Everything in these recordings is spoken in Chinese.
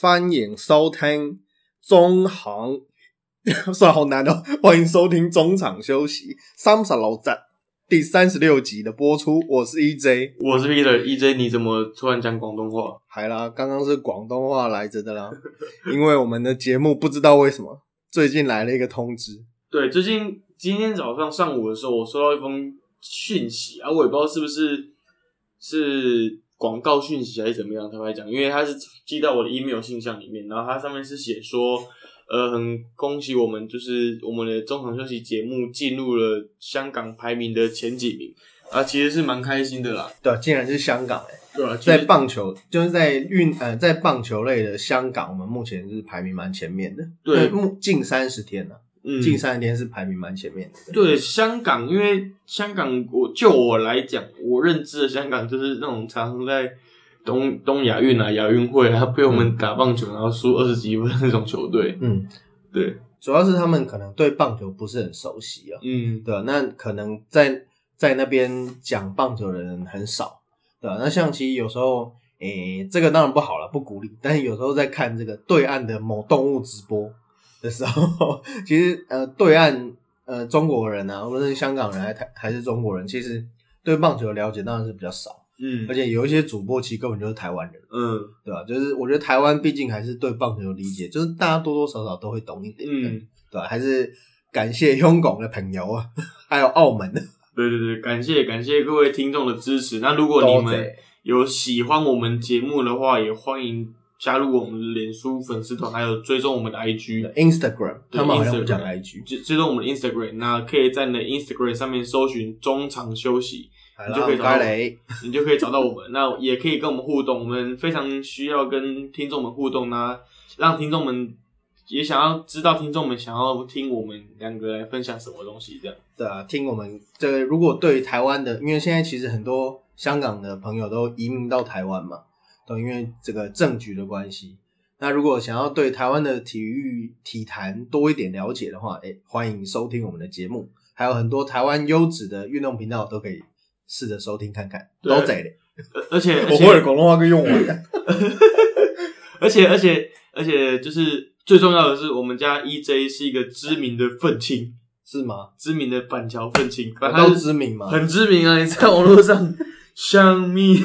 欢迎收听中行，算好难哦。欢迎收听中场休息三十六集第三十六集的播出。我是 EJ，我是 Peter，EJ，你怎么突然讲广东话？还啦，刚刚是广东话来着的啦。因为我们的节目不知道为什么最近来了一个通知，对，最近今天早上上午的时候，我收到一封讯息啊，我也不知道是不是是广告讯息还是怎么样，他会讲，因为他是寄到我的 email 信箱里面，然后它上面是写说，呃，很恭喜我们，就是我们的中场休息节目进入了香港排名的前几名。啊，其实是蛮开心的啦，对，竟然是香港哎、对啊，在棒球就是在运呃在棒球类的香港，我们目前是排名蛮前面的。对。目近三十天了、嗯近三十天是排名蛮前面的。对香港，因为香港，我就我来讲，我认知的香港就是那种常常在东东亚运啊、亚运会啊，被我们打棒球然后输二十几分那种球队。嗯，对，主要是他们可能对棒球不是很熟悉啊，嗯，对吧、那可能在在那边讲棒球的人很少，对吧、那像其实有时候，诶、这个当然不好了，不鼓励。但是有时候在看这个对岸的某动物直播的时候，其实呃，对岸呃中国人啊，无论是香港人还台还是中国人，其实对棒球的了解当然是比较少，嗯而且有一些主播其实根本就是台湾人。嗯对吧？就是我觉得台湾毕竟还是对棒球有理解，就是大家多多少少都会懂一点，嗯，对吧？还是感谢香港的朋友啊，还有澳门的，对对对，感谢感谢各位听众的支持。那如果你们有喜欢我们节目的话，也欢迎加入我们的脸书粉丝团，还有追踪我们的 IG。Instagram，对他们好像不 Instagram 讲 IG，追追踪我们的 Instagram，那可以在你的 Instagram 上面搜寻中场休息，你就可以找到你就可以找到我们。那也可以跟我们互动，我们非常需要跟听众们互动那让听众们也想要知道听众们想要听我们两个来分享什么东西，这样。对啊，听我们这个，如果对台湾的，因为现在其实很多香港的朋友都移民到台湾嘛，都因为这个政局的关系。那如果想要对台湾的体育体坛多一点了解的话，哎，欢迎收听我们的节目，还有很多台湾优质的运动频道都可以试着收听看看，对都在的。而而且我且会的广东话跟用完了。而且而且而且就是最重要的是，我们家 EJ 是一个知名的愤青，是吗？知名的板桥愤青，反正他都知名吗？很知名啊！你在网络上，香蜜，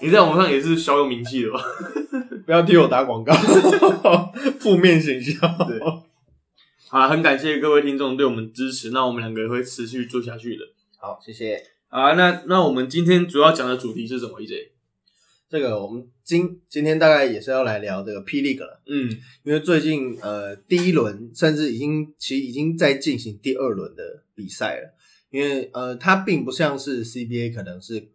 你在网上也是小有名气的吧？不要替我打广告，负面形象。对好啦，很感谢各位听众对我们支持，那我们两个也会持续做下去的。好，谢谢。啊，那那我们今天主要讲的主题是什么？EJ？这个我们今今天大概也是要来聊这个霹雳 e 了，嗯因为最近呃第一轮甚至已经其实已经在进行第二轮的比赛了，因为呃它并不像是 CBA 可能是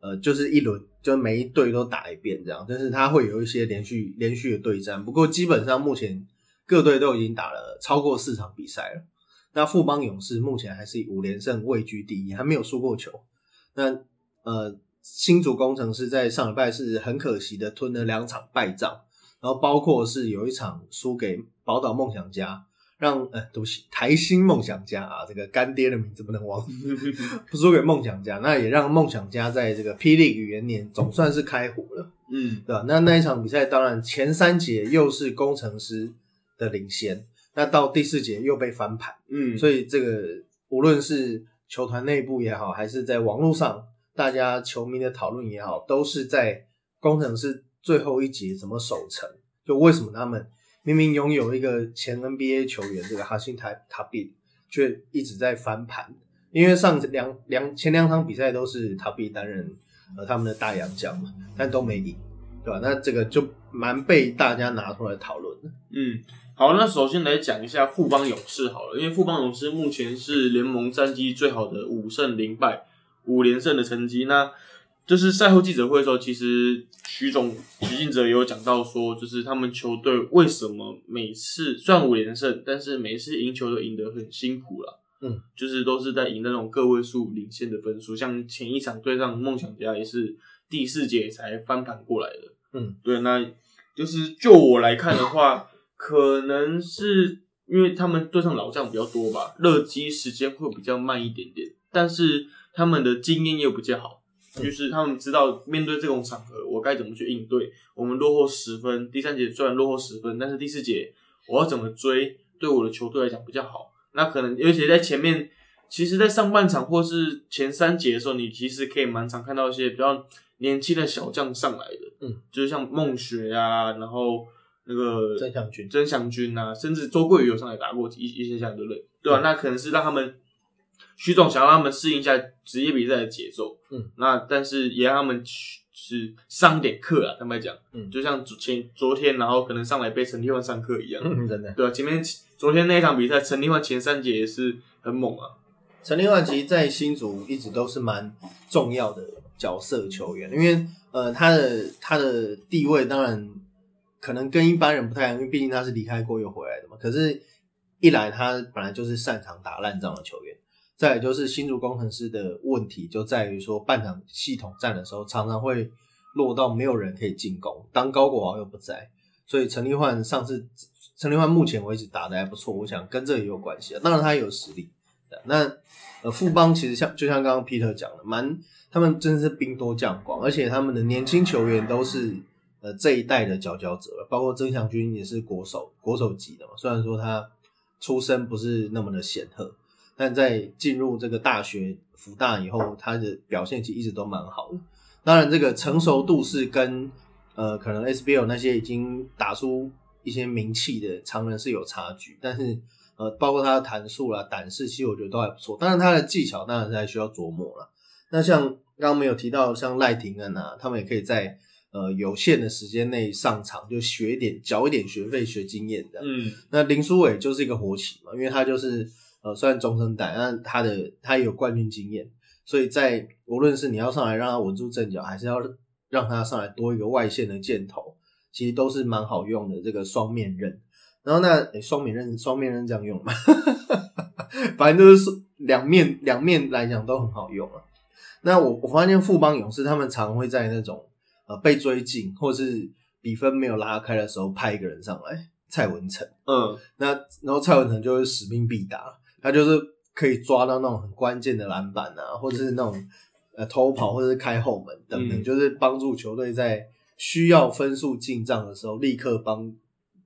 呃就是一轮就每一队都打一遍这样，但是他会有一些连续连续的对战，不过基本上目前各队都已经打了超过四场比赛了。那富邦勇士目前还是以五连胜位居第一，还没有输过球。那呃，新竹工程师在上礼拜是很可惜的吞了两场败仗，然后包括是有一场输给宝岛梦想家，让呃对不起台新梦想家啊，这个干爹的名字不能忘，不输给梦想家，那也让梦想家在这个霹雳语元年总算是开火了。嗯。对吧？那那一场比赛，当然前三节又是工程师的领先，那到第四节又被翻盘，嗯，所以这个无论是球团内部也好，还是在网络上大家球迷的讨论也好，都是在工程师最后一节怎么守城，就为什么他们明明拥有一个前 NBA 球员这个哈辛塔塔比，却一直在翻盘。因为上两两前两场比赛都是塔比担任呃他们的大洋将嘛，但都没赢，对吧？那这个就蛮被大家拿出来讨论的。嗯，好，那首先来讲一下富邦勇士好了，因为富邦勇士目前是联盟战绩最好的五胜零败五连胜的成绩。那就是赛后记者会的时候，其实徐总徐静哲也有讲到说，就是他们球队为什么每次虽然五连胜，但是每次赢球都赢得很辛苦了。嗯，就是都是在赢那种个位数领先的分数，像前一场对上梦想家也是第四节才翻盘过来的。嗯，对，那就是就我来看的话，可能是因为他们对上老将比较多吧，热机时间会比较慢一点点，但是他们的经验又比较好，就是他们知道面对这种场合，我该怎么去应对。我们落后十分，第三节虽然落后十分，但是第四节我要怎么追，对我的球队来讲比较好。那可能尤其在前面，其实，在上半场或是前三节的时候，你其实可以蛮常看到一些比较年轻的小将上来的，嗯，就是像孟学啊，然后那个曾祥军曾祥军啊，甚至周桂宇有上来打过一一些下，对不对？对吧、那可能是让他们徐总想让他们适应一下职业比赛的节奏，嗯，那但是也让他们去是上点课啊，坦白讲，嗯就像昨前昨天，然后可能上来被陈立焕上课一样，嗯，真的。对啊，前面昨天那一场比赛，陈立焕前三节也是很猛啊，陈立焕其实，在新竹一直都是蛮重要的角色球员，因为呃，他的他的地位当然可能跟一般人不太一样，因为毕竟他是离开过又回来的嘛。可是，一来他本来就是擅长打烂仗的球员，再就是新竹工程师的问题就在于说，半场系统战的时候常常会落到没有人可以进攻，当高国豪又不在，所以陈立焕上次陈立焕目前为止打的还不错，我想跟这也有关系啊。当然他也有实力。那呃，富邦其实像就像刚刚 Peter 讲的，蛮他们真的是兵多将广，而且他们的年轻球员都是呃这一代的佼佼者，包括曾祥军也是国手国手级的嘛。虽然说他出身不是那么的显赫，但在进入这个大学福大以后，他的表现其实一直都蛮好的。当然，这个成熟度是跟呃可能 SBL 那些已经打出一些名气的常人是有差距，但是。呃，包括他的弹速啦、胆识，其实我觉得都还不错。当然，他的技巧当然是还需要琢磨了。那像刚刚没有提到，像赖廷恩啊，他们也可以在呃有限的时间内上场，就学一点、缴一点学费、学经验的。嗯，那林书伟就是一个活棋嘛，因为他就是呃虽然中生代，但他的他也有冠军经验，所以在无论是你要上来让他稳住阵脚，还是要让他上来多一个外线的箭头，其实都是蛮好用的这个双面刃。然后那诶双面刃双面刃这样用嘛，反正就是两面两面来讲都很好用啊。那我我发现富邦勇士他们常会在那种呃被追进或是比分没有拉开的时候派一个人上来，蔡文成。嗯，那然后蔡文成就会使命必达，他就是可以抓到那种很关键的篮板啊，或者是那种呃偷跑或者是开后门等等，嗯就是帮助球队在需要分数进账的时候，立刻帮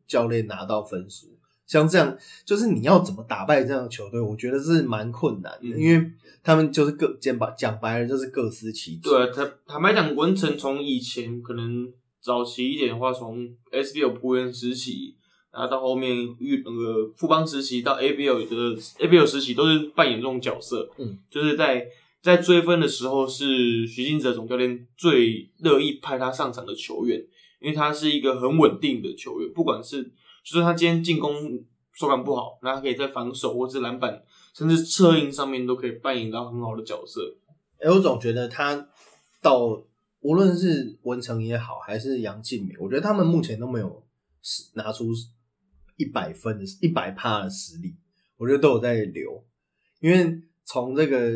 教练拿到分数。像这样，就是你要怎么打败这样的球队，我觉得是蛮困难的，嗯因为他们就是各讲白讲白了就是各司其职。对啊，坦坦白讲，文成从以前可能早期一点的话，从 SBL 仆员时期，然后到后面遇那个富邦时期到 ABL 的 ABL 时期，都是扮演这种角色。嗯，就是在在追分的时候，是徐金哲总教练最乐意派他上场的球员，因为他是一个很稳定的球员，不管是就是他今天进攻手感不好，那他可以在防守或是篮板甚至策应上面都可以扮演到很好的角色。哎、我总觉得他到无论是文成也好，还是杨敬敏，我觉得他们目前都没有实拿出一百分的、一百趴的实力，我觉得都有在留。因为从这个，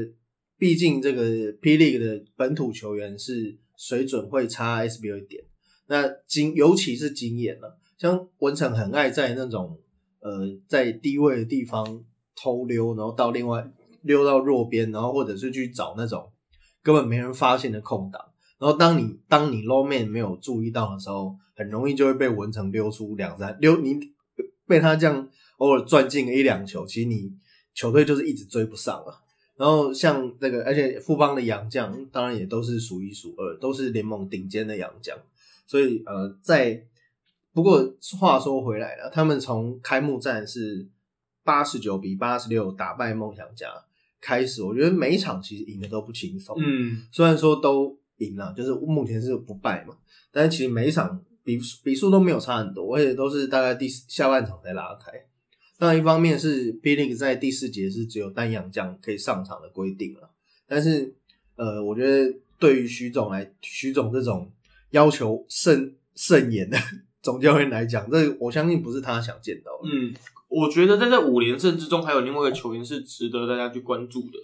毕竟这个 P League 的本土球员是水准会差 SBL 一点，那经尤其是经验了，像文成很爱在那种呃在低位的地方偷溜，然后到另外溜到弱边，然后或者是去找那种根本没人发现的空档。然后当你当你 low man 没有注意到的时候，很容易就会被文成溜出两三溜，你被他这样偶尔赚进一两球，其实你球队就是一直追不上啊。然后像那个，而且富邦的洋将当然也都是数一数二，都是联盟顶尖的洋将。所以呃，在不过话说回来了，他们从开幕战是八十九比八十六打败梦想家开始，我觉得每一场其实赢的都不轻松。嗯，虽然说都赢了，就是目前是不败嘛，但是其实每一场比比数都没有差很多，而且都是大概第四下半场才拉开。当然，一方面是 B League 在第四节是只有单阳将可以上场的规定了，但是呃，我觉得对于徐总来，徐总这种要求甚甚严的 总教练来讲，这我相信不是他想见到的。嗯，我觉得在这五连胜之中，还有另外一个球员是值得大家去关注的，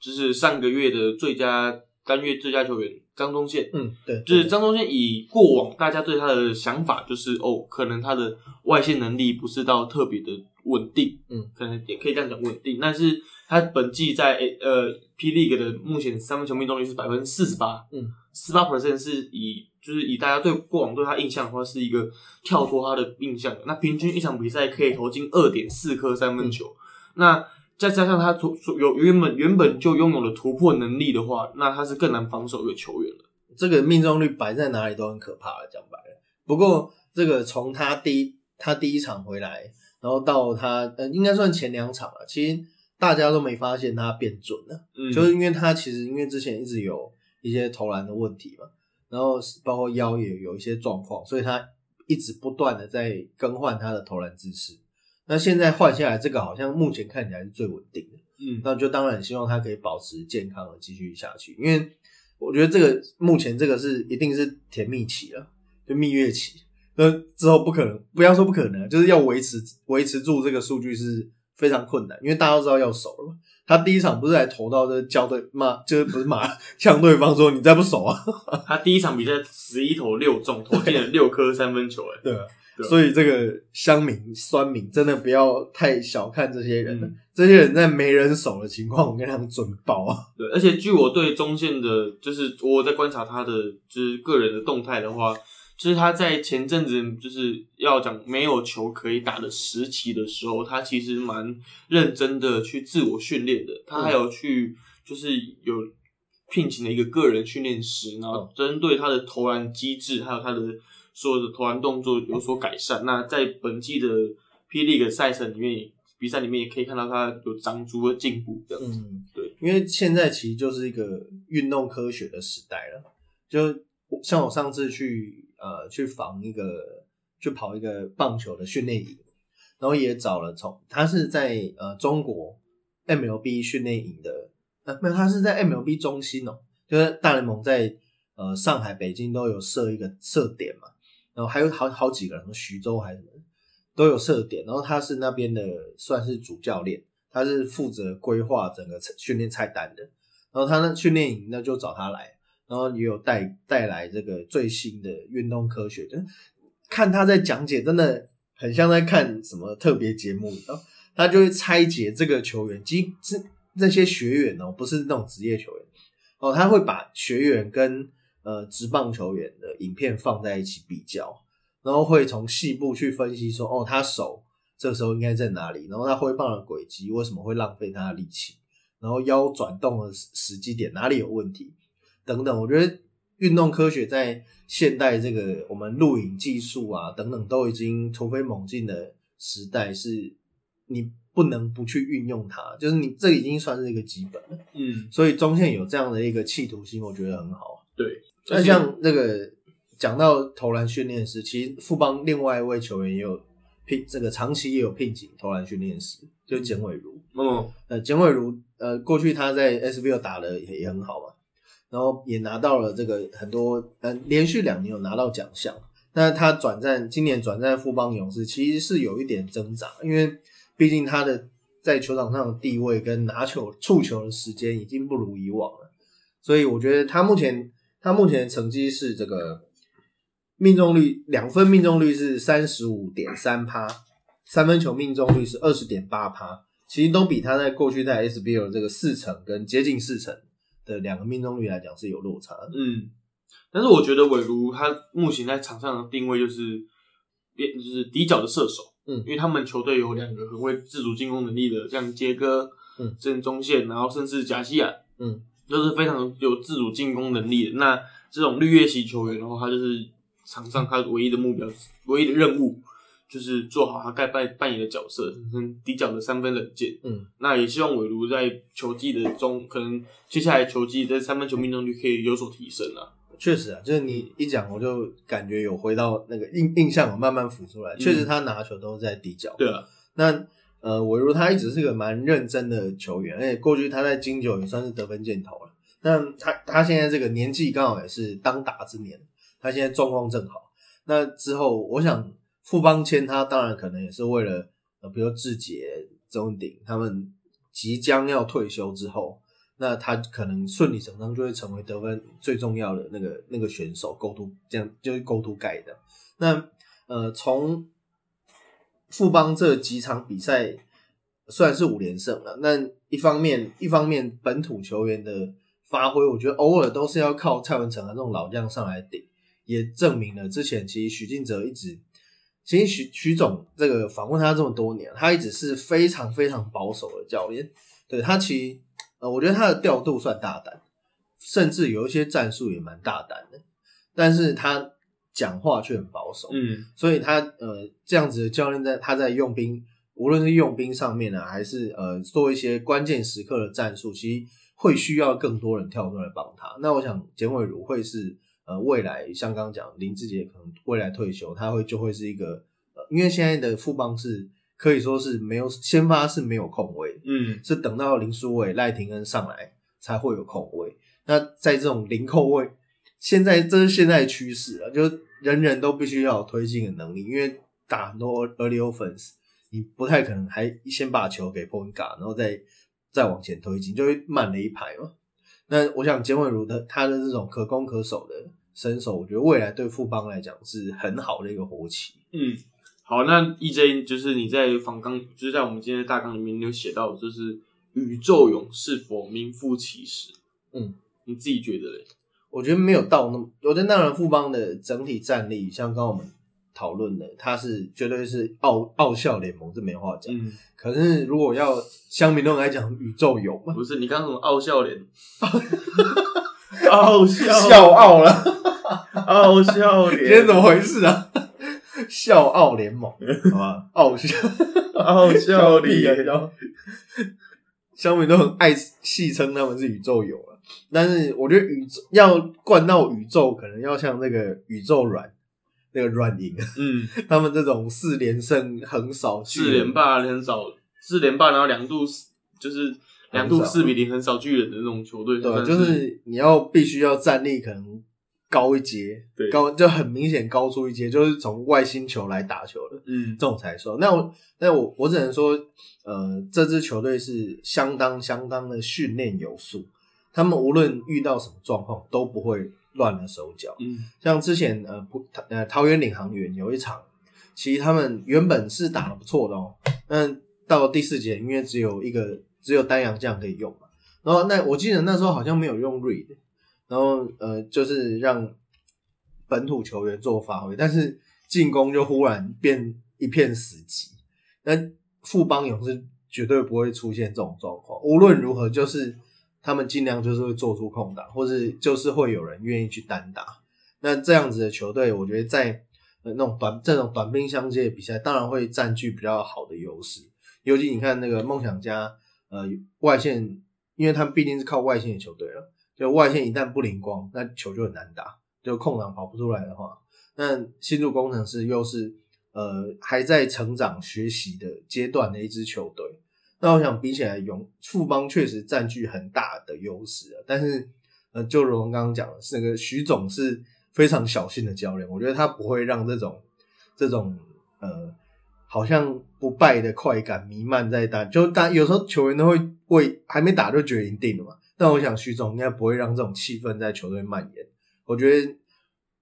就是上个月的最佳单月最佳球员张宗宪。嗯，对，就是张宗宪以过往大家对他的想法就是哦，可能他的外线能力不是到特别的稳定，嗯，可能也可以这样讲稳定。但是他本季在呃 P League 的目前三分球命中率是百分之四十八，嗯，四八 percent 是以就是以大家对过往对他印象的话，是一个跳脱他的印象的。那平均一场比赛可以投进二点四颗三分球，那再加上他突有原本原本就拥有了突破能力的话，那他是更难防守一个球员了。这个命中率摆在哪里都很可怕了，讲白了。不过这个从他第一他第一场回来，然后到他呃应该算前两场了，其实大家都没发现他变准了，嗯，就是因为他其实因为之前一直有一些投篮的问题嘛，然后包括腰也有一些状况，所以他一直不断的在更换他的投篮姿势。那现在换下来，这个好像目前看起来是最稳定的。嗯那就当然希望他可以保持健康的继续下去，因为我觉得这个目前这个是一定是甜蜜期了，就蜜月期，那之后不可能，不要说不可能，就是要维持维持住这个数据是非常困难，因为大家都知道要熟了嘛。他第一场不是还投到这交对骂，就是不是骂 呛对方说你再不守啊，他第一场比赛十一投六中，投进了六颗三分球，哎，对所以这个乡民酸民真的不要太小看这些人了，嗯。这些人在没人守的情况，我跟他们准爆啊！对，而且据我对中线的，就是我在观察他的就是个人的动态的话，就是他在前阵子就是要讲没有球可以打的时期的时候，他其实蛮认真的去自我训练的。他还有去就是有聘请了一个个人训练师，然后针对他的投篮机制还有他的所有的投篮动作有所改善。那在本季的霹雳的赛程里面，比赛里面也可以看到他有长足的进步。这样子，嗯，对，因为现在其实就是一个运动科学的时代了。就像我上次去呃去防一个去跑一个棒球的训练营，然后也找了从他是在呃中国 MLB 训练营的，呃没有他是在 MLB 中心哦，就是大联盟在呃上海、北京都有设一个设点嘛，然后还有好好几个人，什么徐州还是什么都有设点，然后他是那边的算是主教练。他是负责规划整个训练菜单的，然后他那训练营那就找他来，然后也有带带来这个最新的运动科学，就看他在讲解，真的很像在看什么特别节目，然后他就会拆解这个球员，即是那些学员哦，不是那种职业球员哦，他会把学员跟呃职棒球员的影片放在一起比较，然后会从细部去分析说，哦，他手。这时候应该在哪里？然后他挥棒的轨迹为什么会浪费他的力气？然后腰转动的时机点哪里有问题？等等，我觉得运动科学在现代这个我们录影技术啊等等都已经突飞猛进的时代，是你不能不去运用它，就是你这已经算是一个基本了。嗯，所以中线有这样的一个企图心，我觉得很好。对。那像那个讲到投篮训练师，其实富邦另外一位球员也有。聘这个长期也有聘请投篮训练师，就简伟如。嗯，呃，简伟如呃，过去他在 SBL 打的也也很好嘛，然后也拿到了这个很多呃，连续两年有拿到奖项。那他转战今年转战富邦勇士，其实是有一点挣扎，因为毕竟他的在球场上的地位跟拿球触球的时间已经不如以往了，所以我觉得他目前他目前的成绩是这个。命中率两分命中率是三十五点三趴，三分球命中率是二十点八趴，其实都比他在过去在 SBL 这个四成跟接近四成的两个命中率来讲是有落差的。嗯，但是我觉得韦如他目前在场上的定位就是边就是底角的射手，嗯因为他们球队有两个很会自主进攻能力的，像杰哥，嗯，正中线，然后甚至贾西亚，嗯，都是非常有自主进攻能力的。那这种绿叶型球员的话，他就是场上他唯一的目标、唯一的任务，就是做好他该扮扮演的角色，跟底角的三分冷箭。嗯，那也希望韦如在球技的中，可能接下来球技在三分球命中率可以有所提升啊。确实啊，就是你一讲，我就感觉有回到那个印印象，有慢慢浮出来。确实，他拿球都是在底角。对啊，那呃，韦如他一直是个蛮认真的球员，而且过去他在金九也算是得分箭头了。那他他现在这个年纪刚好也是当打之年，他现在状况正好。那之后，我想富邦签他，当然可能也是为了呃，比如志杰、周鼎他们即将要退休之后，那他可能顺理成章就会成为得分最重要的那个那个选手，勾图这样就是勾图盖的。那呃，从富邦这几场比赛虽然是五连胜了，那一方面一方面本土球员的发挥，我觉得偶尔都是要靠蔡文成啊这种老将上来顶，也证明了之前其实许晋哲一直，其实徐徐总这个访问他这么多年，他一直是非常非常保守的教练，对他其实呃，我觉得他的调度算大胆，甚至有一些战术也蛮大胆的，但是他讲话却很保守，嗯所以他呃这样子的教练在他在用兵，无论是用兵上面呢，还是呃做一些关键时刻的战术，其实会需要更多人跳出来帮他。那我想简伟如会是呃未来像刚刚讲林志杰可能未来退休，他会就会是一个呃，因为现在的富邦是可以说是没有先发是没有空位，嗯是等到林书伟、赖廷恩上来才会有空位。那在这种零空位，现在这是现在的趋势啊，就是人人都必须要有推进的能力，因为打很多 early offense，你不太可能还先把球给 point guard，然后再再往前推进，就会慢了一排嘛。那我想简伟如的他的这种可攻可守的身手，我觉得未来对富邦来讲是很好的一个活棋。嗯，好，那 EJ 就是你在访纲，就是在我们今天的大纲里面，你有写到，就是宇宙勇是否名副其实？嗯，你自己觉得嘞？我觉得没有到那么，我觉得当然富邦的整体战力，像刚刚我们讨论的，他是绝对是傲傲笑联盟，这没话讲。嗯，可是如果要乡民论来讲，宇宙勇嘛，不是，你刚刚什么傲笑脸？傲笑，笑傲了，傲笑脸，今天怎么回事啊？笑傲联盟，好吧，傲笑。傲笑脸？屁啊笑乡民都很爱戏称他们是宇宙有了，但是我觉得宇宙要灌到宇宙，可能要像那个宇宙软那个软银，嗯，他们这种四连胜横扫巨人。四连霸很少，四连霸然后两度就是两度四比零很少巨人的那种球队，对，算就是你要必须要站立可能高一阶，对高就很明显高出一阶，就是从外星球来打球的嗯这种才说。那我那我我只能说，呃，这支球队是相当相当的训练有素，他们无论遇到什么状况都不会乱了手脚。嗯像之前呃不呃桃园领航员有一场，其实他们原本是打的不错的哦，但到第四节因为只有一个只有丹阳将可以用嘛，然后那我记得那时候好像没有用 read，然后呃就是让本土球员做发挥，但是进攻就忽然变一片死寂。那富邦勇士绝对不会出现这种状况，无论如何就是他们尽量就是会做出空档，或是就是会有人愿意去单打。那这样子的球队，我觉得在呃那种短这种短兵相接的比赛，当然会占据比较好的优势。尤其你看那个梦想家，呃，外线，因为他们毕竟是靠外线的球队了，就外线一旦不灵光，那球就很难打，就空档跑不出来的话，那新入工程师又是呃还在成长学习的阶段的一支球队。那我想比起来，勇富邦确实占据很大的优势啊，但是呃，就如我们刚刚讲的，是那个徐总是非常小心的教练，我觉得他不会让这种这种呃好像不败的快感弥漫在大，就大有时候球员都会为还没打就觉得赢定了嘛，但我想徐总应该不会让这种气氛在球队蔓延，我觉得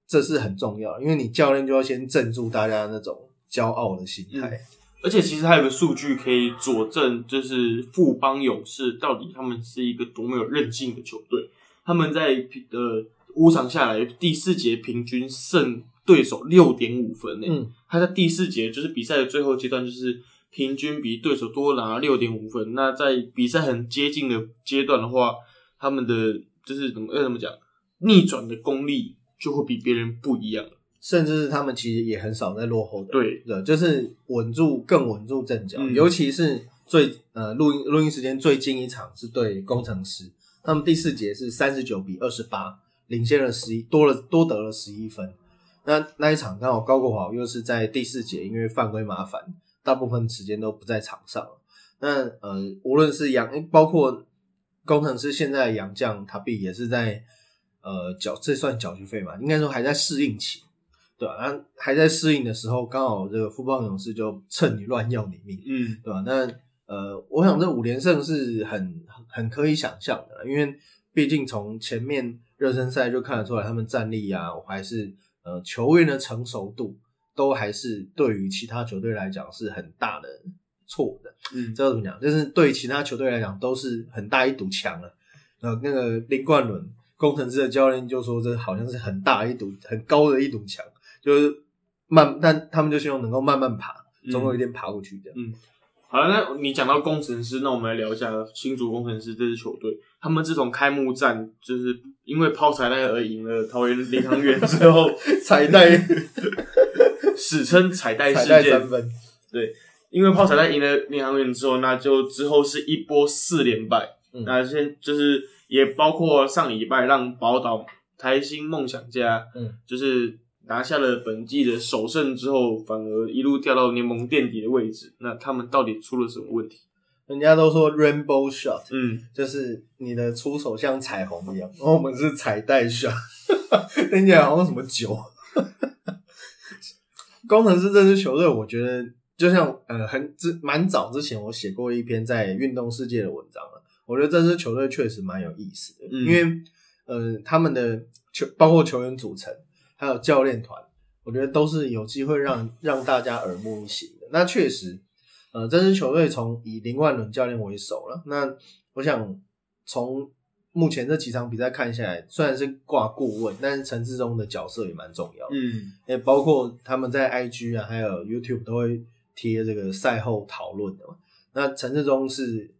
这是很重要，因为你教练就要先镇住大家那种骄傲的心态。而且其实还有个数据可以佐证，就是富邦勇士到底他们是一个多么有韧性的球队。他们在呃五场下来，第四节平均胜对手六点五分呢。嗯，他在第四节就是比赛的最后阶段，就是平均比对手多拿六点五分。那在比赛很接近的阶段的话，他们的就是怎么要怎么讲，逆转的功力就会比别人不一样。甚至是他们其实也很少在落后的，对，的，就是稳住更稳住阵脚，嗯尤其是最呃录音录音时间最近一场是对工程师，他们第四节是三十九比二十八，领先了十一，多了多得了十一分。那那一场刚好高国豪又是在第四节，因为犯规麻烦，大部分时间都不在场上了。那呃，无论是杨，包括工程师现在的杨将塔比也是在呃缴，这算缴学费嘛？应该说还在适应期。对吧、那还在适应的时候，刚好这个富邦勇士就趁你乱要你命，嗯，对吧、那呃，我想这五连胜是很很可以想象的，因为毕竟从前面热身赛就看得出来，他们战力啊，还是呃球员的成熟度都还是对于其他球队来讲是很大的错的。嗯，这怎么讲？就是对其他球队来讲都是很大一堵墙了。呃，那个林冠伦工程师的教练就说，这好像是很大一堵、很高的一堵墙，就是慢，但他们就希望能够慢慢爬，总有一天爬过去的。嗯好了，那你讲到工程师，那我们来聊一下新竹工程师这支球队。他们自从开幕战就是因为抛彩带而赢了桃园领航员之后，彩 带 史称彩带彩事件带三。分，因为泡彩带赢了领航员之后，那就之后是一波四连败。嗯那现就是也包括上礼拜让宝岛台新梦想家，嗯，就是拿下了本季的首胜之后，反而一路掉到联盟垫底的位置。那他们到底出了什么问题？人家都说 rainbow shot，嗯，就是你的出手像彩虹一样，然后我们是彩带 shot，听起来好像什么酒。工程师这支球队，我觉得就像呃很之蛮早之前我写过一篇在运动世界的文章了。我觉得这支球队确实蛮有意思的，嗯因为呃他们的球包括球员组成还有教练团，我觉得都是有机会让让大家耳目一新的。那确实，呃，这支球队从以林万伦教练为首了。那我想从目前这几场比赛看下来，虽然是挂顾问，但是陈志忠的角色也蛮重要的。嗯也包括他们在 IG 啊，还有 YouTube 都会贴这个赛后讨论的嘛。那陈志忠是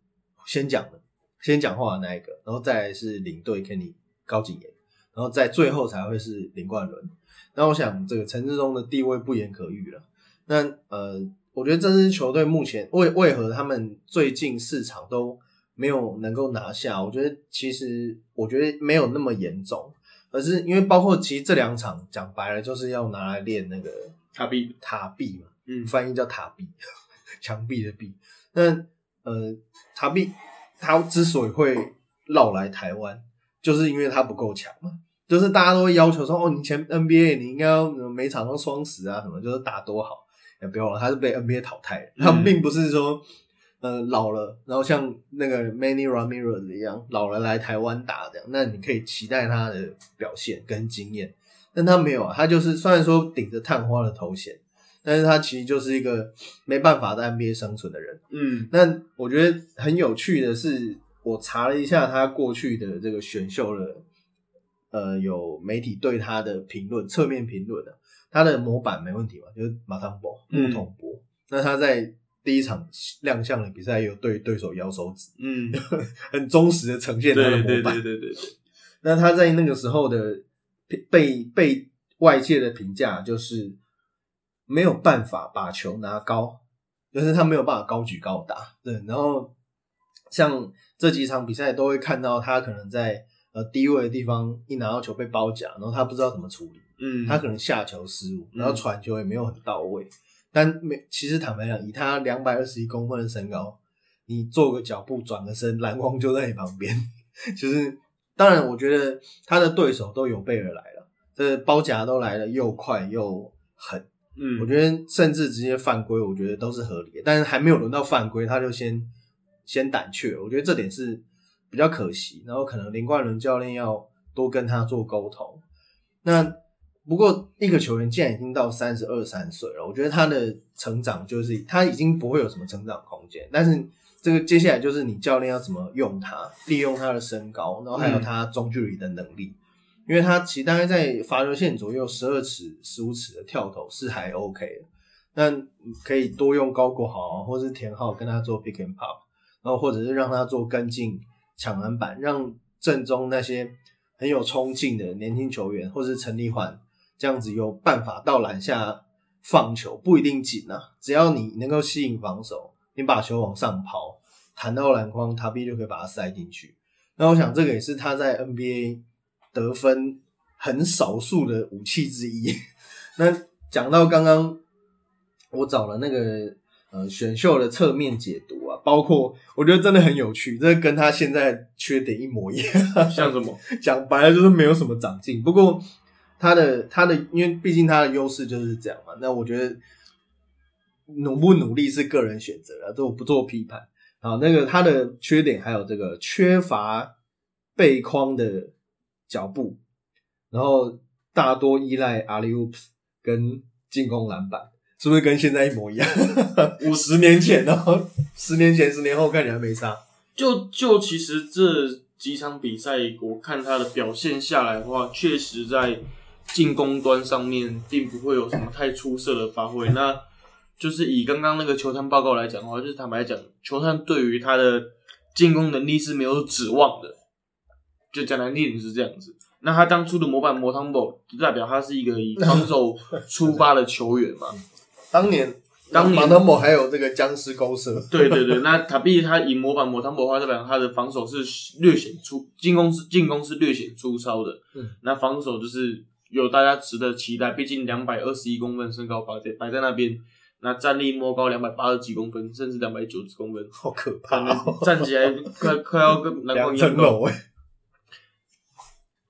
先讲的，先讲话的那一个，然后再来是领队 Kenny 高景言，然后在最后才会是林冠伦。那我想这个陈志忠的地位不言可喻了。那呃，我觉得这支球队目前为为何他们最近四场都没有能够拿下？我觉得其实我觉得没有那么严重。而是因为包括其实这两场讲白了就是要拿来练那个塔壁，塔壁嘛，嗯翻译叫塔壁，墙壁的壁。那呃，塔壁他之所以会绕来台湾，就是因为他不够强嘛。就是大家都会要求说，哦，你前 NBA 你应该要呃每场都双十啊，什么就是打多好。也不用了，他是被 NBA 淘汰他并不是说，呃，老了，然后像那个 Manny Ramirez 一样，老了来台湾打这样，那你可以期待他的表现跟经验。但他没有啊，他就是虽然说顶着探花的头衔，但是他其实就是一个没办法在 NBA 生存的人。嗯那我觉得很有趣的是，我查了一下他过去的这个选秀的，呃，有媒体对他的评论，侧面评论的，他的模板没问题嘛，就是马汤博、嗯木桶博。那他在第一场亮相的比赛，也有对对手摇手指，嗯，很忠实的呈现他的对对模板。对对对对，那他在那个时候的被被外界的评价就是没有办法把球拿高，就是他没有办法高举高打。对，然后像这几场比赛都会看到他可能在呃低位的地方一拿到球被包夹，然后他不知道怎么处理，嗯，他可能下球失误，嗯然后传球也没有很到位。但没，其实坦白讲，以他两百二十一公分的身高，你做个脚步转个身，篮筐就在你旁边。就是，当然，我觉得他的对手都有备而来了，这包夹都来了，又快又狠。嗯，我觉得甚至直接犯规，我觉得都是合理的。但是还没有轮到犯规，他就先先胆怯，我觉得这点是比较可惜。然后可能林冠伦教练要多跟他做沟通。那不过一个球员既然已经到三十二三岁了，我觉得他的成长就是他已经不会有什么成长空间。但是这个接下来就是你教练要怎么用他，利用他的身高，然后还有他中距离的能力。因为他其实大概在罚球线左右十二尺、十五尺的跳投是还 OK 的，那可以多用高国豪或是田浩跟他做 pick and pop，然后或者是让他做跟进抢篮板，让正中那些很有冲劲的年轻球员，或是陈立焕这样子有办法到篮下放球，不一定紧啊，只要你能够吸引防守，你把球往上抛，弹到篮筐，塔比就可以把它塞进去。那我想这个也是他在 NBA 得分很少数的武器之一。那讲到刚刚我找了那个呃选秀的侧面解读啊，包括我觉得真的很有趣，这跟他现在缺点一模一样。像什么？讲白了就是没有什么长进。不过他的他的，因为毕竟他的优势就是这样嘛。那我觉得努不努力是个人选择了，这我不做批判。好，那个他的缺点还有这个缺乏背框的脚步，然后大多依赖阿里 oops 跟进攻篮板，是不是跟现在一模一样？五十年前哦，十年前、十年后看起来没差。就就其实这几场比赛，我看他的表现下来的话，确实在进攻端上面并不会有什么太出色的发挥。那就是以刚刚那个球探报告来讲的话，就是坦白讲，球探对于他的进攻能力是没有指望的。就讲难听点是这样子。那他当初的模板摩汤博，就代表他是一个以防守出发的球员嘛。当年，当年马汤姆还有这个僵尸勾射，对对对，那塔比他以模板摩汤博的话，代表他的防守是略显粗，进攻是进攻是略显粗糙的。嗯，那防守就是有大家值得期待，毕竟两百二十一公分身高摆在摆在那边，那站立摸高两百八十几公分，甚至两百九十公分，好可怕、哦，站起来快快要跟篮筐两一样高。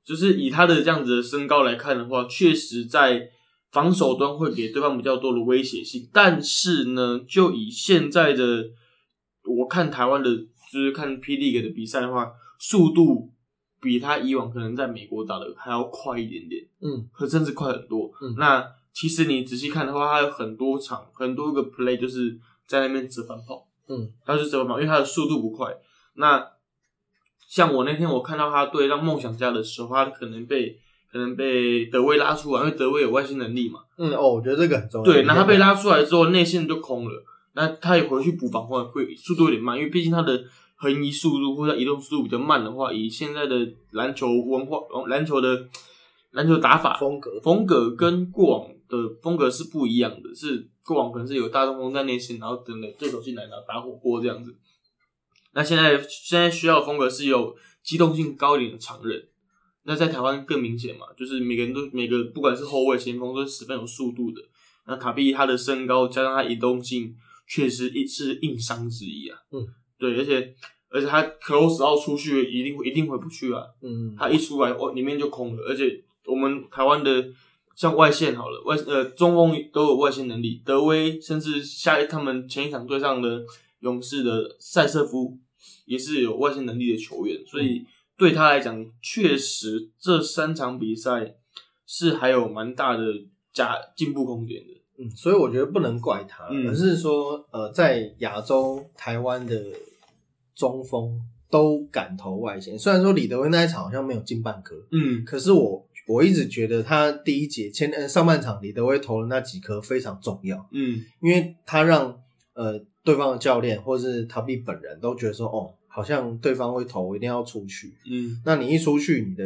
就是以他的这样子的身高来看的话，确实在防守端会给对方比较多的威胁性。但是呢，就以现在的我看台湾的，就是看 P League 的比赛的话，速度比他以往可能在美国打的还要快一点点，嗯，可甚至快很多。嗯那其实你仔细看的话，他有很多场很多个 play 就是在那边折返跑，嗯，他是折返跑，因为他的速度不快。那像我那天我看到他对让梦想家的时候，他可能被可能被德威拉出来，因为德威有外线能力嘛。嗯哦，我觉得这个很重要。对，那他被拉出来之后，内线就空了。那他也回去补防会会速度有点慢，因为毕竟他的横移速度或者移动速度比较慢的话，以现在的篮球文化、篮球的篮球打法风格，风格跟过往的风格是不一样的，是过往可能是有大中锋在内线，然后等着对手进来，然后打火锅这样子。那现在现在需要的风格是有机动性高一点的常人。那在台湾更明显嘛，就是每个人都每个不管是后卫、前锋都是十分有速度的。那卡比他的身高加上他移动性，确实一是硬伤之一啊。嗯，对，而且而且他 close 到出去一定一定回不去啊。嗯，他一出来，哦，里面就空了。而且我们台湾的像外线好了，外呃中锋都有外线能力，德威甚至下一他们前一场对上的勇士的塞瑟夫也是有外线能力的球员，所以对他来讲，确实这三场比赛是还有蛮大的加进步空间的。嗯，所以我觉得不能怪他，嗯而是说，呃，在亚洲台湾的中锋都敢投外线。虽然说李德威那一场好像没有进半颗，嗯可是我我一直觉得他第一节前呃上半场李德威投的那几颗非常重要，嗯因为他让呃对方的教练或是塔比本人都觉得说，哦，好像对方会投，我一定要出去。嗯那你一出去，你的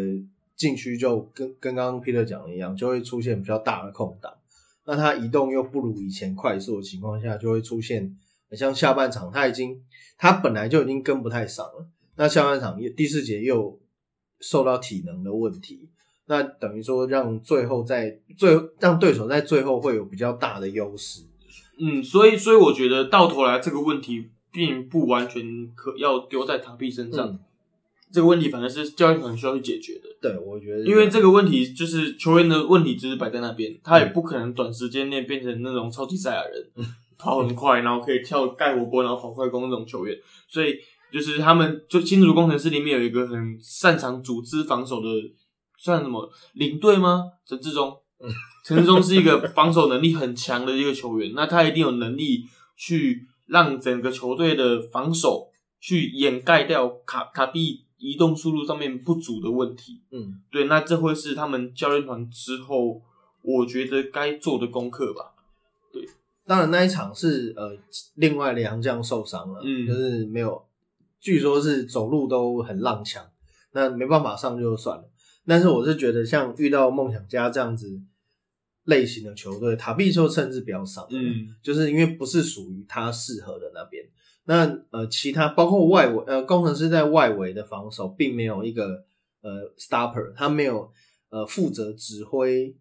禁区就跟跟刚刚 Peter 讲的一样，就会出现比较大的空档。那他移动又不如以前快速的情况下，就会出现像下半场他已经他本来就已经跟不太上了，那下半场第四节又受到体能的问题，那等于说让最后在最让对手在最后会有比较大的优势。嗯，所以所以我觉得到头来这个问题并不完全可要丢在塔比身上。嗯这个问题反而是教练团需要去解决的，对，我觉得因为这个问题就是球员的问题，只是摆在那边，他嗯也不可能短时间内变成那种超级赛亚人，跑很快，然后可以跳盖火锅，然后跑快攻那种球员。所以就是他们就新竹工程师里面有一个很擅长组织防守的，算什么领队吗？陈志忠，嗯 陈志忠是一个防守能力很强的一个球员，那他一定有能力去让整个球队的防守去掩盖掉卡卡比移动速度上面不足的问题。嗯对，那这会是他们教练团之后，我觉得该做的功课吧。当然那一场是呃另外两将受伤了，嗯就是没有，据说是走路都很踉跄，那没办法上就算了。但是我是觉得像遇到梦想家这样子类型的球队，塔比就甚至不要上，嗯就是因为不是属于他适合的那边。那呃，其他包括外围呃，工程师在外围的防守并没有一个呃 stopper，他没有呃负责指挥，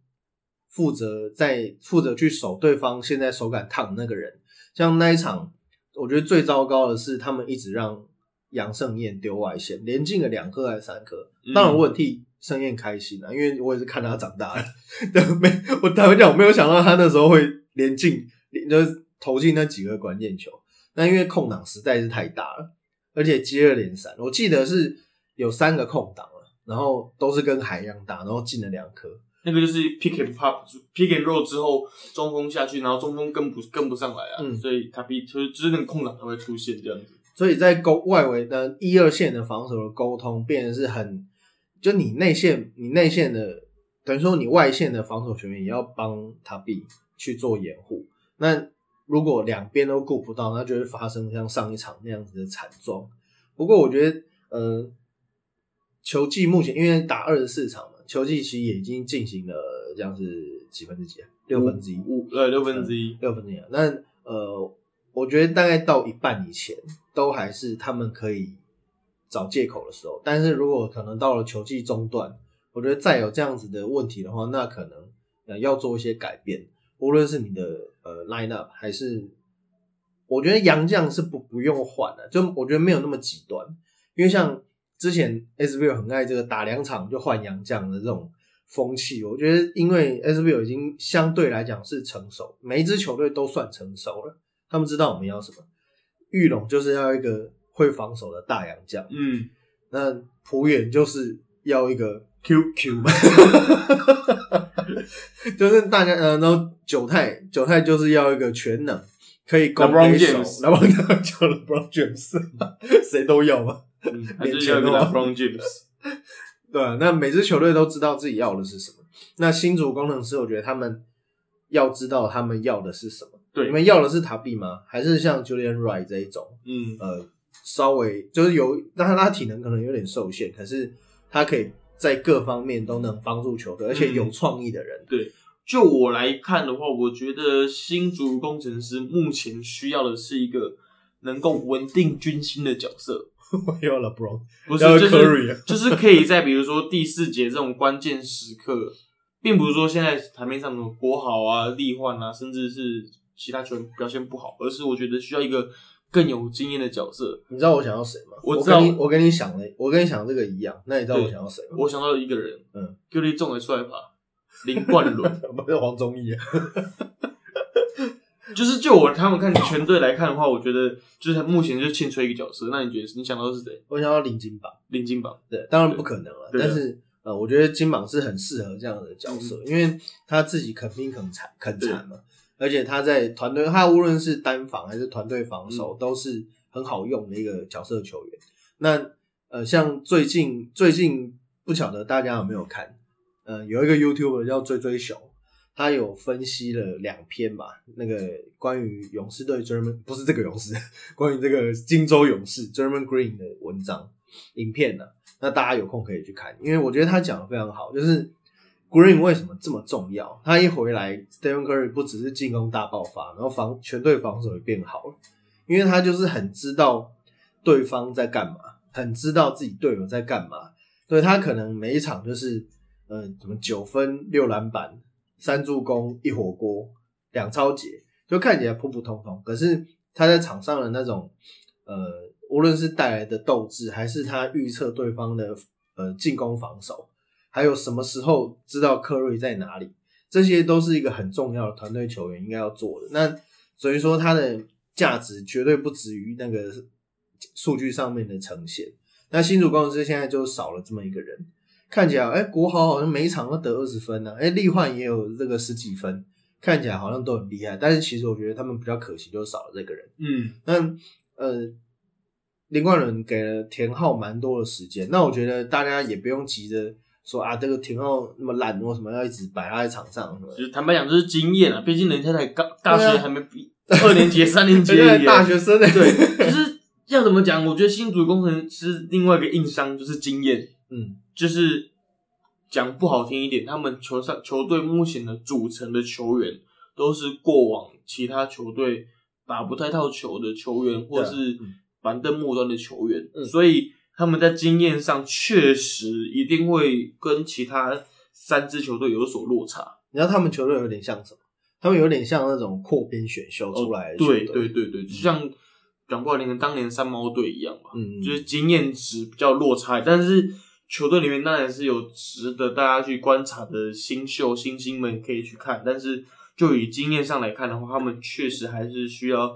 负责在负责去守对方现在手感烫的那个人。像那一场，我觉得最糟糕的是他们一直让杨胜燕丢外线，连进了两颗还是三颗。嗯当然我很替盛燕开心啊，因为我也是看他长大的。对，没我坦白讲，我没有想到他那时候会连进，连就是投进那几个关键球。那因为空档实在是太大了，而且接二连三，我记得是有三个空档了，然后都是跟海一样大，然后进了两颗。那个就是 pick and pop，pick and roll 之后中锋下去，然后中锋跟不跟不上来啊，嗯所以他比就是就是那个空档才会出现这样子。所以在沟外围的一二线的防守的沟通，变得是很，就你内线你内线的，等于说你外线的防守球员也要帮塔比去做掩护。那如果两边都顾不到，那就会发生像上一场那样子的惨状。不过我觉得，呃，球季目前因为打二十四场嘛，球季其实也已经进行了这样是几分之几啊？六分之一，五呃六分之一，六分之一啊。那呃，我觉得大概到一半以前，都还是他们可以找借口的时候。但是如果可能到了球季中段，我觉得再有这样子的问题的话，那可能呃要做一些改变，无论是你的呃 line up 还是，我觉得杨将是不不用换的，就我觉得没有那么极端，因为像之前 s b l 很爱这个打两场就换洋将的这种风气，我觉得因为 s b l 已经相对来讲是成熟，每一支球队都算成熟了，他们知道我们要什么。玉龙就是要一个会防守的大洋将，嗯。那浦远就是要一个 Q Q 嘛，就是大家呃，然后九泰九泰就是要一个全能，可以攻守 James LeBron 就 LeBron James，谁都要嘛。嗯，还是要一个 LeBron James。对啊，那每支球队都知道自己要的是什么。那新竹工程师，我觉得他们要知道他们要的是什么。对你们要的是塔比吗？还是像 Julian Wright 这一种？嗯，呃，稍微就是有，但是他体能可能有点受限，可是他可以在各方面都能帮助球队，而且有创意的人。对。就我来看的话，我觉得新竹工程师目前需要的是一个能够稳定军心的角色，要了 Bro，不是要就是 Curry 啊 就是可以在比如说第四节这种关键时刻，并不是说现在台面上的国豪啊、力焕啊，甚至是其他球员表现不好，而是我觉得需要一个更有经验的角色。你知道我想要谁吗？我我知道跟你我跟你想的，我跟你想这个一样。那你知道我想要谁吗？我想到一个人，嗯，就你中得出来吧，林冠 伦。不是黄忠义啊。就是就我他们看全队来看的话，我觉得就是目前就欠缺一个角色。那你觉得你想到的是谁？我想到林金榜。林金榜。对，当然不可能了。但是呃，我觉得金榜是很适合这样的角色，因为他自己肯拼肯惨肯惨嘛，而且他在团队，他无论是单防还是团队防守，都是很好用的一个角色球员。那呃，像最近最近不晓得大家有没有看，呃，有一个 YouTuber 叫追追熊。他有分析了两篇吧，那个关于勇士队 German 不是这个勇士，关于这个金州勇士 German Green 的文章影片呢、那大家有空可以去看，因为我觉得他讲的非常好，就是 Green 为什么这么重要？他一回来，Stephen Curry 不只是进攻大爆发，然后防全队防守也变好了，因为他就是很知道对方在干嘛，很知道自己队友在干嘛，对他可能每一场就是呃怎么九分六篮板。三助攻一火锅两超节，就看起来普普通通。可是他在场上的那种呃，无论是带来的斗志，还是他预测对方的呃进攻防守，还有什么时候知道科瑞在哪里，这些都是一个很重要的团队球员应该要做的。那所以说他的价值绝对不止于那个数据上面的呈现。那新主公司现在就少了这么一个人。看起来，哎、国豪好像每一场都得二十分呢、啊，哎、立焕也有这个十几分，看起来好像都很厉害。但是其实我觉得他们比较可惜，就是少了这个人。嗯，那呃，林冠伦给了田浩蛮多的时间，那我觉得大家也不用急着说啊，这个田浩那么懒，为什么要一直摆他在场上？是坦白讲，就是经验啊，毕竟人家才刚大学还没毕，二年级、三年级。大学生呢？对，就是要怎么讲？我觉得新竹工程师另外一个硬伤就是经验，嗯，就是讲不好听一点，他们球上球队目前的组成的球员都是过往其他球队打不太到球的球员，或是嗯。板凳末端的球员，嗯。所以他们在经验上确实一定会跟其他三支球队有所落差。你知道他们球队有点像什么？他们有点像那种扩编选秀出来的球队、哦对对对对，就像讲不好听，跟当年三猫队一样吧，嗯，就是经验值比较落差，但是球队里面当然是有值得大家去观察的新秀新星们可以去看，但是就以经验上来看的话，他们确实还是需要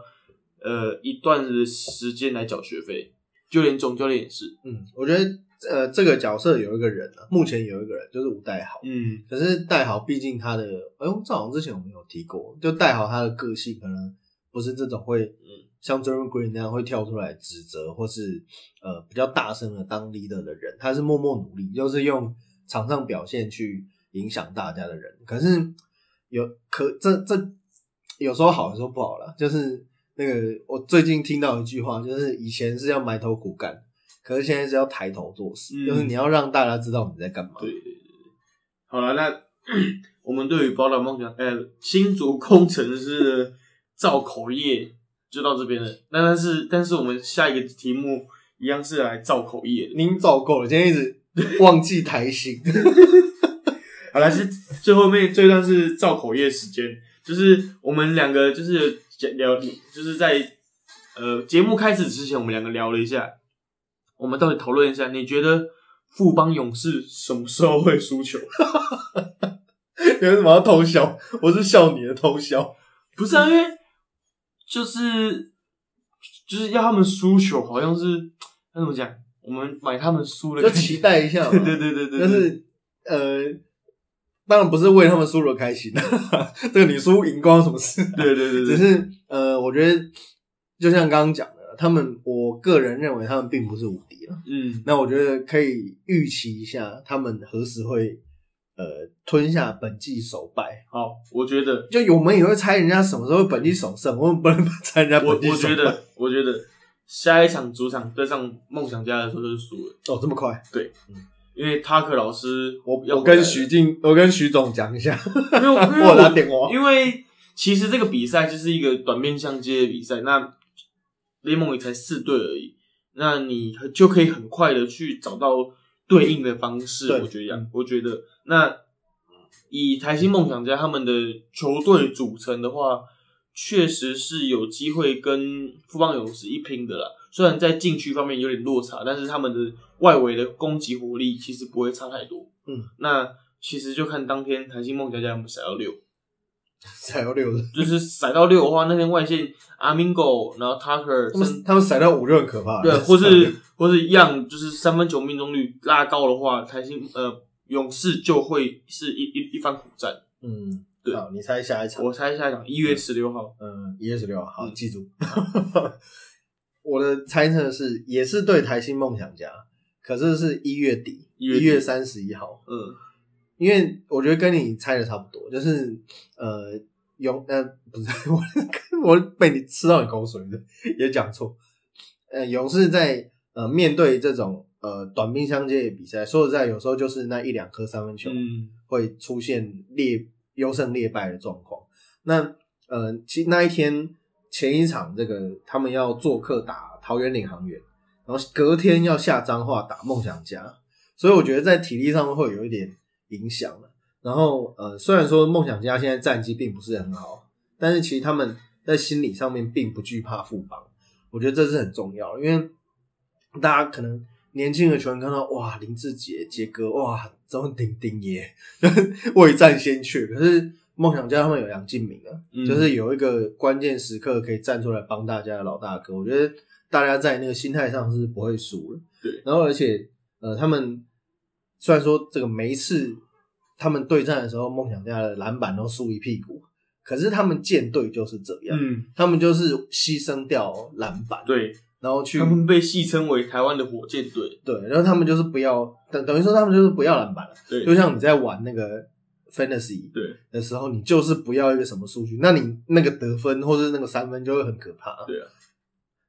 呃一段的时间来缴学费，就连总教练也是，嗯，我觉得呃，这个角色有一个人啊，目前有一个人就是吴代豪。嗯。可是代豪毕竟他的，哎呦，这好像之前我们有提过，就代豪他的个性可能不是这种会嗯像 o Green 那样会跳出来指责或是呃比较大声的当 leader 的人，他是默默努力，就是用场上表现去影响大家的人。可是有可这这有时候好，有时候不好了。就是那个我最近听到一句话，就是以前是要埋头苦干，可是现在是要抬头做事，嗯就是你要让大家知道你在干嘛。对对对对，好了，那 我们对于宝岛梦想，呃，新竹工程师的造口业就到这边了。那但是但是我们下一个题目一样是来造口业的。您造够了，今天一直忘记抬心。好了，是最后面这段是造口业时间，就是我们两个就是聊，就是在呃节目开始之前，我们两个聊了一下，我们到底讨论一下，你觉得富邦勇士什么时候会输球？你为什么要偷笑？我是笑你的偷笑。不是啊，因为就是就是要他们输球，好像是那怎么讲？我们买他们输了就，期待一下嘛。对对对对对，但是呃，当然不是为他们输了开心，这个你输赢关我什么事？对对对对，只是呃，我觉得就像刚刚讲的，他们我个人认为他们并不是无敌了。嗯那我觉得可以预期一下，他们何时会呃吞下本季首败。好，我觉得就我们也会猜人家什么时候本季首胜，我们不能猜人家我本季首败。我觉得我觉得下一场主场对上梦想家的时候就是输了，哦，这么快。对因为塔克老师我我跟徐静，我跟徐总讲一下，因为因为我打电话。因为其实这个比赛就是一个短面相接的比赛，那联盟也才四队而已，那你就可以很快的去找到对应的方式。我觉得我觉得那以台新梦想家他们的球队组成的话，确实是有机会跟富邦勇士一拼的啦。虽然在禁区方面有点落差，但是他们的外围的攻击火力其实不会差太多。嗯，那其实就看当天台新梦想家有没有 甩到六。就是甩到六的话，那天外线阿明狗，然后 Tucker，他们他们甩到五就很可怕。对，或是或是一样，就是三分球命中率拉高的话，台新呃勇士就会是一一一番苦战。嗯，对好，你猜下一场？我猜下一场一月十六号，嗯，一月十六号，好，嗯记住。我的猜测是，也是对台新梦想家，可是是一月底，1月底一月三十一号。嗯因为我觉得跟你猜的差不多，就是呃勇呃不是 我我被你吃到你口水的，也讲错。呃，勇士在呃面对这种呃短兵相接的比赛，说实在，有时候就是那一两颗三分球，嗯会出现劣优胜劣败的状况。那呃，其实那一天前一场这个他们要做客打桃园领航员，然后隔天要下彰化打梦想家，所以我觉得在体力上会有一点影响了。然后呃，虽然说梦想家现在战绩并不是很好，但是其实他们在心理上面并不惧怕富邦，我觉得这是很重要的，因为大家可能年轻的球员看到哇林志杰杰哥哇这么顶顶耶，未战先怯。可是梦想家他们有杨敬明啊，嗯就是有一个关键时刻可以站出来帮大家的老大哥，我觉得大家在那个心态上是不会输的。对，然后而且呃，他们虽然说这个每一次他们对战的时候，梦想家的篮板都输一屁股，可是他们舰队就是这样，嗯，他们就是牺牲掉篮板，，对然后去他们被戏称为台湾的火箭队。对，然后他们就是不要等等于说他们就是不要篮板了，对就像你在玩那个 fantasy 对的时候，你就是不要一个什么数据，那你那个得分或者那个三分就会很可怕。对啊。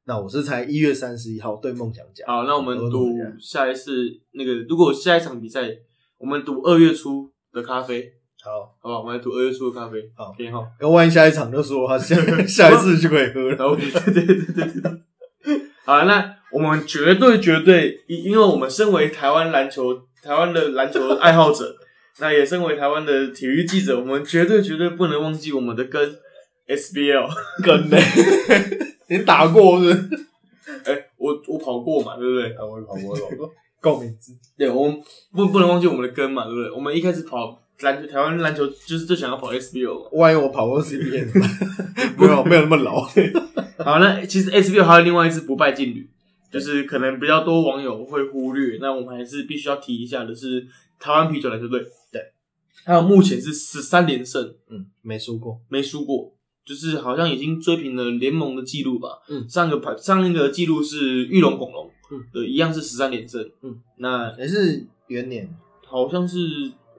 那我是猜一月三十一号对梦想家。好，那我们俄赌下一次那个，如果下一场比赛，我们赌二月初的咖啡，好，好吧？我们来赌二月初的咖啡，好编号。要万一下一场就说的话，下 下一次就可以喝了。对对对对对对。好，那我们绝对绝对，因因为我们身为台湾篮球台湾的篮球爱好者，那也身为台湾的体育记者，我们绝对绝对不能忘记我们的根 SBL。跟呢？你打过是不是？哎、我我跑过嘛，对不对？啊，我也跑过，跑过。够名字。对，我们不不能忘记我们的根嘛，对不对？我们一开始跑篮球，台湾篮球就是最想要跑 SBO 嘛。万一我跑过 CBA 呢 没有没有那么老。好，那其实 SBO 还有另外一支不败劲旅，就是可能比较多网友会忽略，那我们还是必须要提一下的是台湾啤酒篮球队，对，还有目前是十三连胜，嗯，没输过，没输过，就是好像已经追平了联盟的记录吧。嗯。上个排上一个记录是玉龙恐龙，嗯，对，一样是十三连胜，嗯，那也是元年，好像是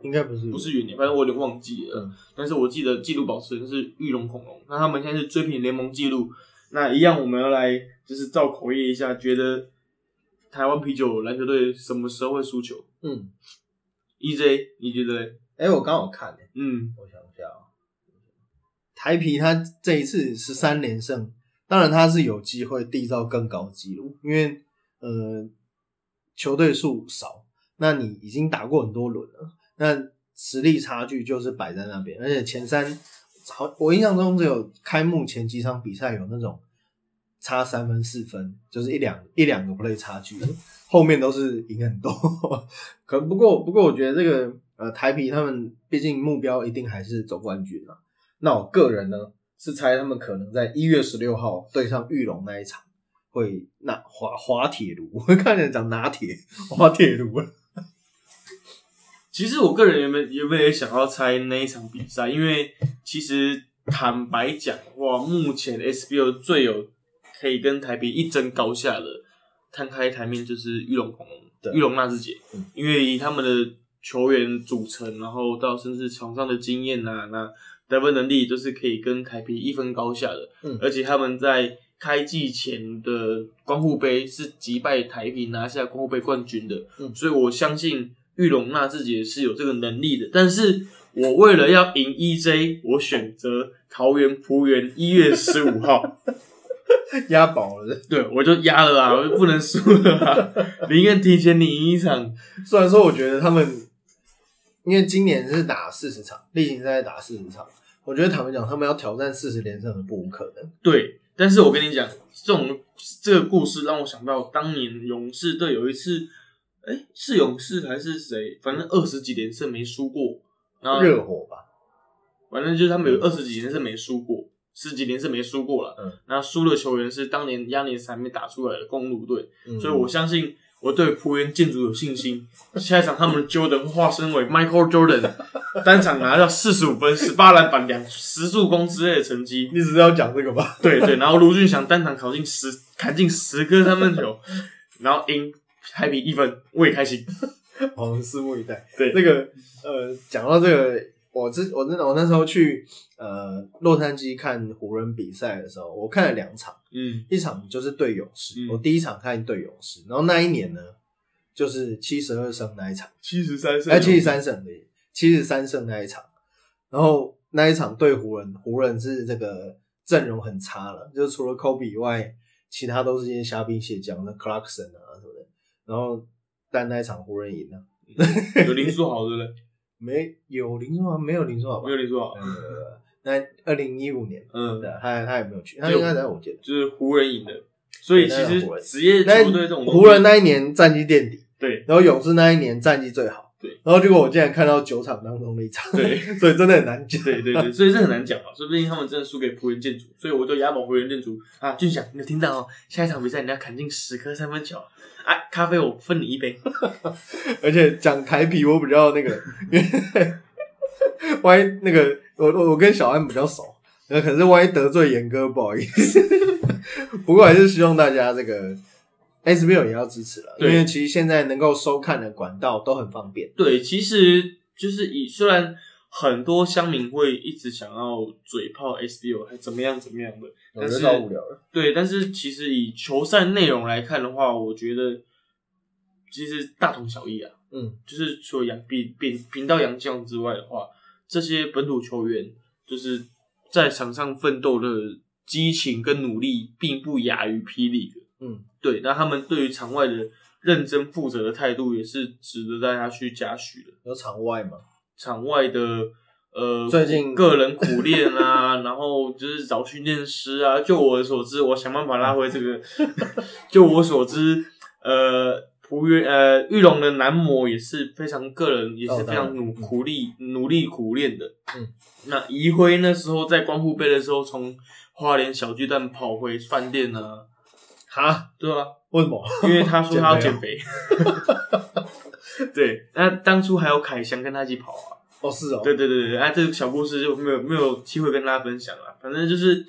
应该不是，不是元年，反正我有点忘记了。嗯。但是我记得记录保持人是玉龙恐龙，那他们现在是追平联盟记录。那一样，我们要来就是照口译一下，觉得台湾啤酒篮球队什么时候会输球？嗯，？EJ，你觉得嘞？哎、我刚好看、欸，嗯，我想一下啊、台啤他这一次十三连胜，当然他是有机会缔造更高纪录，因为呃球队数少，那你已经打过很多轮了，那实力差距就是摆在那边，而且前三好，我印象中只有开幕前几场比赛有那种差三分四分，就是一两一两个 play 差距，后面都是赢很多。可不过不过，我觉得这个呃台啤他们毕竟目标一定还是走冠军啊。那我个人呢是猜他们可能在一月十六号对上玉龙那一场会拿滑滑铁卢，我 看人讲拿铁滑铁卢。其实我个人原本原本也想要猜那一场比赛，因为其实坦白讲的话，目前 SBO 最有可以跟台北一争高下的摊开台面就是玉龙恐对龙、玉龙纳智捷嗯，因为以他们的球员组成，然后到甚至场上的经验呐、那得分能力都是可以跟台啤一分高下的，嗯。而且他们在开季前的光复杯是击败台啤拿下光复杯冠军的，嗯。所以我相信玉龙纳自己是有这个能力的。但是我为了要赢 EJ，我选择桃园璞园一月十五号，押宝了，对我就压了啊，我就不能输了啊，宁愿提前你赢一场。虽然说我觉得他们因为今年是打四十场，例行赛打四十场，我觉得坦白讲，他们要挑战四十连胜的不无可能。对，但是我跟你讲，这种这个故事让我想到当年勇士队有一次，哎、是勇士还是谁？反正二十几连胜没输过，然后热火吧，反正就是他们有二十几连胜没输过，十几连胜没输过了。嗯，那输的球员是当年亚年赛没打出来的公路队，嗯所以我相信我对璞园建筑有信心。下一场他们的 Jordan 会化身为 Michael Jordan，单场拿到四十五分、十八篮板、两十助攻之类的成绩。你只是要讲这个吧？对对，然后卢俊祥单场考进十砍进十颗三分球，然后赢还比一分，我也开心。我们拭目以待。对这个呃，讲到这个，我之我真的我那时候去呃洛杉矶看湖人比赛的时候，我看了两场，嗯。一场就是对勇士，嗯。我第一场看对勇士，然后那一年呢，就是七十二胜那一场，七十三胜哎，七十三胜的，七十三胜那一场，然后那一场对湖人，湖人是这个阵容很差了，就是除了 Kobe 以外，其他都是一些虾兵蟹将，那 Clarkson 啊什么的，然后但那一场湖人赢了，有林书豪对不对？没有林书豪，没有林书豪吧没？有林书豪，呃，那二零一五年，嗯对，，他他也没有去，他应该在我记得。就是湖人赢的。所以其实职业但球队这种湖人那一年战绩垫底，对然后勇士那一年战绩最好，对，然后结果我竟然看到九场当中的一场，对 所以真的很难讲。对对对，所以这很难讲啊，说不定他们真的输给湖人建筑，所以我就押宝湖人建筑啊。俊祥，你有听到哦？下一场比赛你要砍进十颗三分球，啊，咖啡我分你一杯。而且讲台啤，我比较那个，因 为万一那个我我我跟小安比较熟，那可是万一得罪严哥，不好意思。不过还是希望大家这个 SBL 也要支持了，因对为其实现在能够收看的管道都很方便。对，其实就是以虽然很多乡民会一直想要嘴炮 SBO 还怎么样怎么样的，但是超无聊了。对，但是其实以球赛内容来看的话，我觉得其实大同小异啊。嗯，就是除了洋比比频道杨将之外的话，这些本土球员就是在场上奋斗的激情跟努力，并不亚于霹雳的。嗯，对，那他们对于场外的认真负责的态度，也是值得大家去嘉许的。有场外吗？场外的呃，最近个人苦练啊，然后就是找训练师啊。就我所知，我想办法拉回这个。就我所知，呃，璞园呃玉龙的男模也是非常个人，也是非常努苦力努力苦练的。嗯，那怡辉那时候在光复杯的时候，从花莲小巨蛋跑回饭店啊，哈，对啊，为什么？因为他说他要减减肥。对，那当初还有凯翔跟他一起跑啊。哦，是哦，对对对对，啊，这个小故事就没有没有机会跟大家分享了。反正就是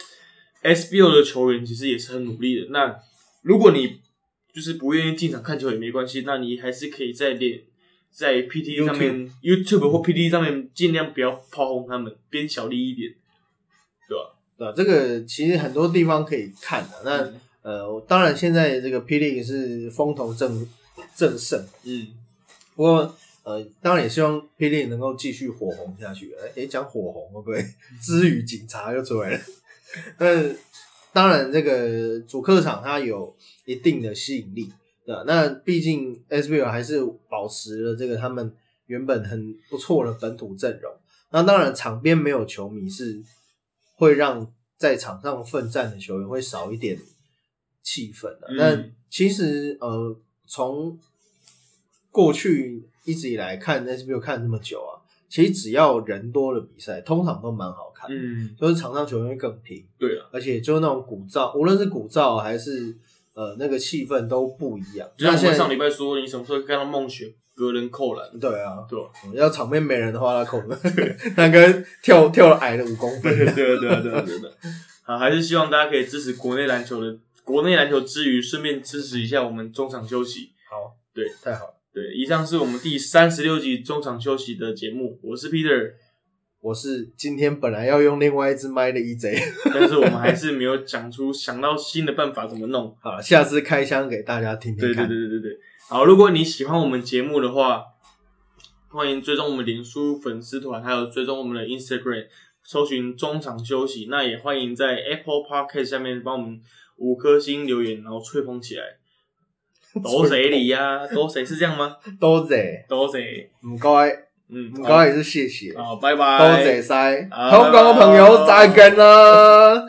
SBO 的球员其实也是很努力的。那如果你就是不愿意进场看球也没关系，那你还是可以在练在 PT 上面 YouTube 或 PT 上面尽量不要炮轰他们，编小力一点，对吧？对吧？这个其实很多地方可以看的。那嗯呃，当然现在这个霹雳是风头正正盛，嗯，不过呃，当然也希望霹雳能够继续火红下去。诶，讲火红会不会 之语警察又出来了？但当然，这个主客场它有一定的吸引力，对吧？那毕竟 SBL 还是保持了这个他们原本很不错的本土阵容。那当然，场边没有球迷是会让在场上奋战的球员会少一点气氛的。嗯那其实呃，从过去一直以来看 SBL 看这么久啊，其实只要人多的比赛，通常都蛮好看，嗯，就是场上球员会更拼。对啊，而且就是那种鼓噪，无论是鼓噪还是呃那个气氛都不一样。就像上礼拜说，你什么时候看到梦雪隔人扣篮？对啊，对吧？要场面没人的话，他扣那跟 跳跳矮了五公分。对啊，对啊，对啊，对啊，对啊。好，还是希望大家可以支持国内篮球的，国内篮球之余，顺便支持一下我们中场休息。好，对，太好了。对，以上是我们第三十六集中场休息的节目，我是 Peter，我是今天本来要用另外一支麦的 EJ，但是我们还是没有讲出想到新的办法怎么弄。好，下次开箱给大家听听对对看。对对对对。好，如果你喜欢我们节目的话，欢迎追踪我们脸书粉丝团，还有追踪我们的 Instagram，搜寻中场休息。那也欢迎在 Apple Podcast 下面帮我们五颗星留言，然后吹捧起来。都谁你呀？都谁是这样吗？多谢，都谁？唔该，嗯，唔该也是谢谢，好，拜拜。多谢晒，港嘅朋友再见啦。